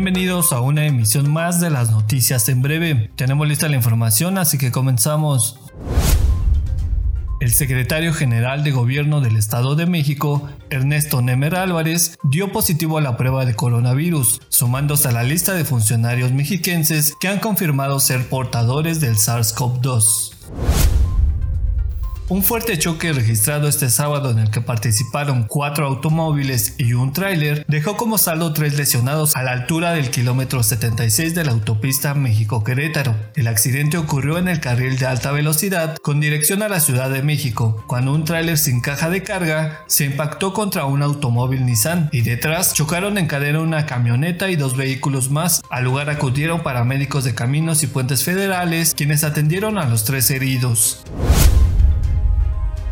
Bienvenidos a una emisión más de las noticias en breve. Tenemos lista la información, así que comenzamos. El secretario general de Gobierno del Estado de México, Ernesto Nemer Álvarez, dio positivo a la prueba de coronavirus, sumándose a la lista de funcionarios mexiquenses que han confirmado ser portadores del SARS-CoV-2. Un fuerte choque registrado este sábado en el que participaron cuatro automóviles y un tráiler dejó como saldo tres lesionados a la altura del kilómetro 76 de la autopista México-Querétaro. El accidente ocurrió en el carril de alta velocidad con dirección a la Ciudad de México, cuando un tráiler sin caja de carga se impactó contra un automóvil Nissan y detrás chocaron en cadena una camioneta y dos vehículos más. Al lugar acudieron paramédicos de caminos y puentes federales quienes atendieron a los tres heridos.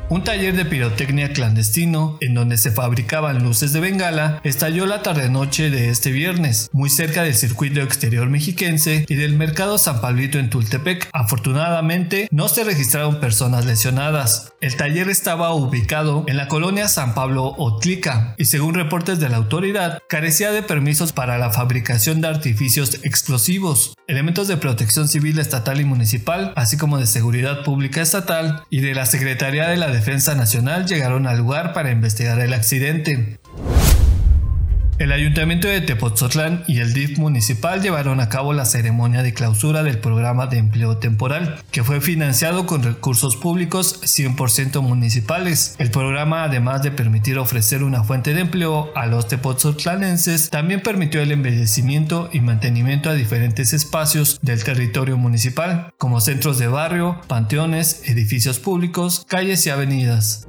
Un taller de pirotecnia clandestino, en donde se fabricaban luces de bengala, estalló la tarde-noche de este viernes, muy cerca del circuito exterior mexiquense y del mercado San Pablito en Tultepec. Afortunadamente, no se registraron personas lesionadas. El taller estaba ubicado en la colonia San Pablo Otlica y según reportes de la autoridad, carecía de permisos para la fabricación de artificios explosivos. Elementos de protección civil estatal y municipal, así como de seguridad pública estatal y de la Secretaría de la Defensa Nacional llegaron al lugar para investigar el accidente. El Ayuntamiento de Tepoztlán y el DIF municipal llevaron a cabo la ceremonia de clausura del programa de empleo temporal, que fue financiado con recursos públicos 100% municipales. El programa, además de permitir ofrecer una fuente de empleo a los tepotzotlanenses, también permitió el embellecimiento y mantenimiento a diferentes espacios del territorio municipal, como centros de barrio, panteones, edificios públicos, calles y avenidas.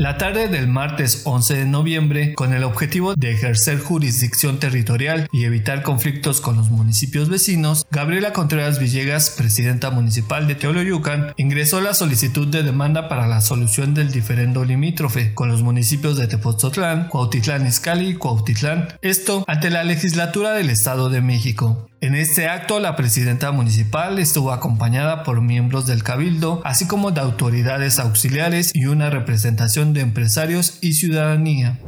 La tarde del martes 11 de noviembre, con el objetivo de ejercer jurisdicción territorial y evitar conflictos con los municipios vecinos, Gabriela Contreras Villegas, presidenta municipal de Teoloyucan, ingresó la solicitud de demanda para la solución del diferendo limítrofe con los municipios de Tepoztlán, Cuautitlán Izcalli y Cuautitlán, esto ante la legislatura del Estado de México. En este acto, la presidenta municipal estuvo acompañada por miembros del cabildo, así como de autoridades auxiliares y una representación de empresarios y ciudadanía.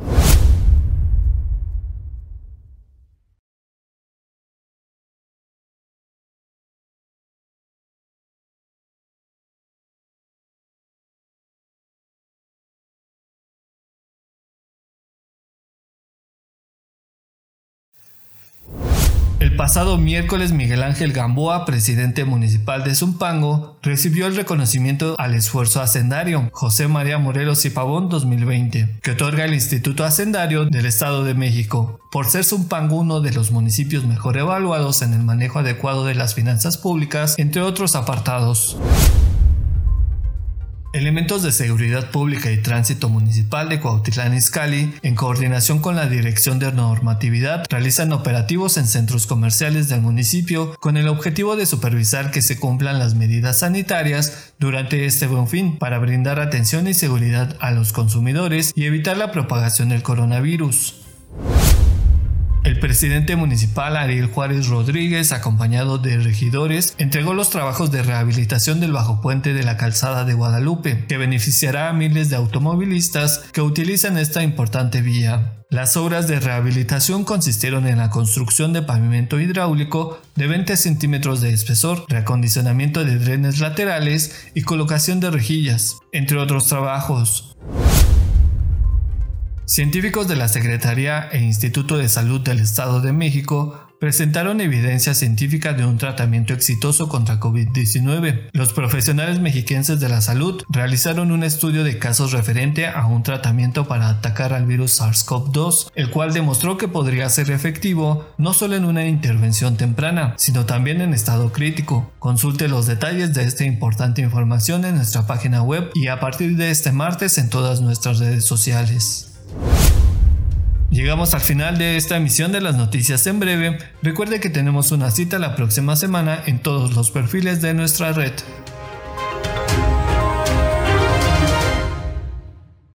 Pasado miércoles Miguel Ángel Gamboa, presidente municipal de Zumpango, recibió el reconocimiento al esfuerzo hacendario José María Morelos y Pavón 2020, que otorga el Instituto Hacendario del Estado de México, por ser Zumpango uno de los municipios mejor evaluados en el manejo adecuado de las finanzas públicas, entre otros apartados. Elementos de seguridad pública y tránsito municipal de Cuautitlán Izcalli, en coordinación con la Dirección de Normatividad, realizan operativos en centros comerciales del municipio con el objetivo de supervisar que se cumplan las medidas sanitarias durante este buen fin para brindar atención y seguridad a los consumidores y evitar la propagación del coronavirus. Presidente municipal Ariel Juárez Rodríguez, acompañado de regidores, entregó los trabajos de rehabilitación del bajo puente de la calzada de Guadalupe, que beneficiará a miles de automovilistas que utilizan esta importante vía. Las obras de rehabilitación consistieron en la construcción de pavimento hidráulico de 20 centímetros de espesor, reacondicionamiento de drenes laterales y colocación de rejillas, entre otros trabajos. Científicos de la Secretaría e Instituto de Salud del Estado de México presentaron evidencia científica de un tratamiento exitoso contra COVID-19. Los profesionales mexiquenses de la salud realizaron un estudio de casos referente a un tratamiento para atacar al virus SARS-CoV-2, el cual demostró que podría ser efectivo no solo en una intervención temprana, sino también en estado crítico. Consulte los detalles de esta importante información en nuestra página web y a partir de este martes en todas nuestras redes sociales. Llegamos al final de esta emisión de las noticias en breve. Recuerde que tenemos una cita la próxima semana en todos los perfiles de nuestra red.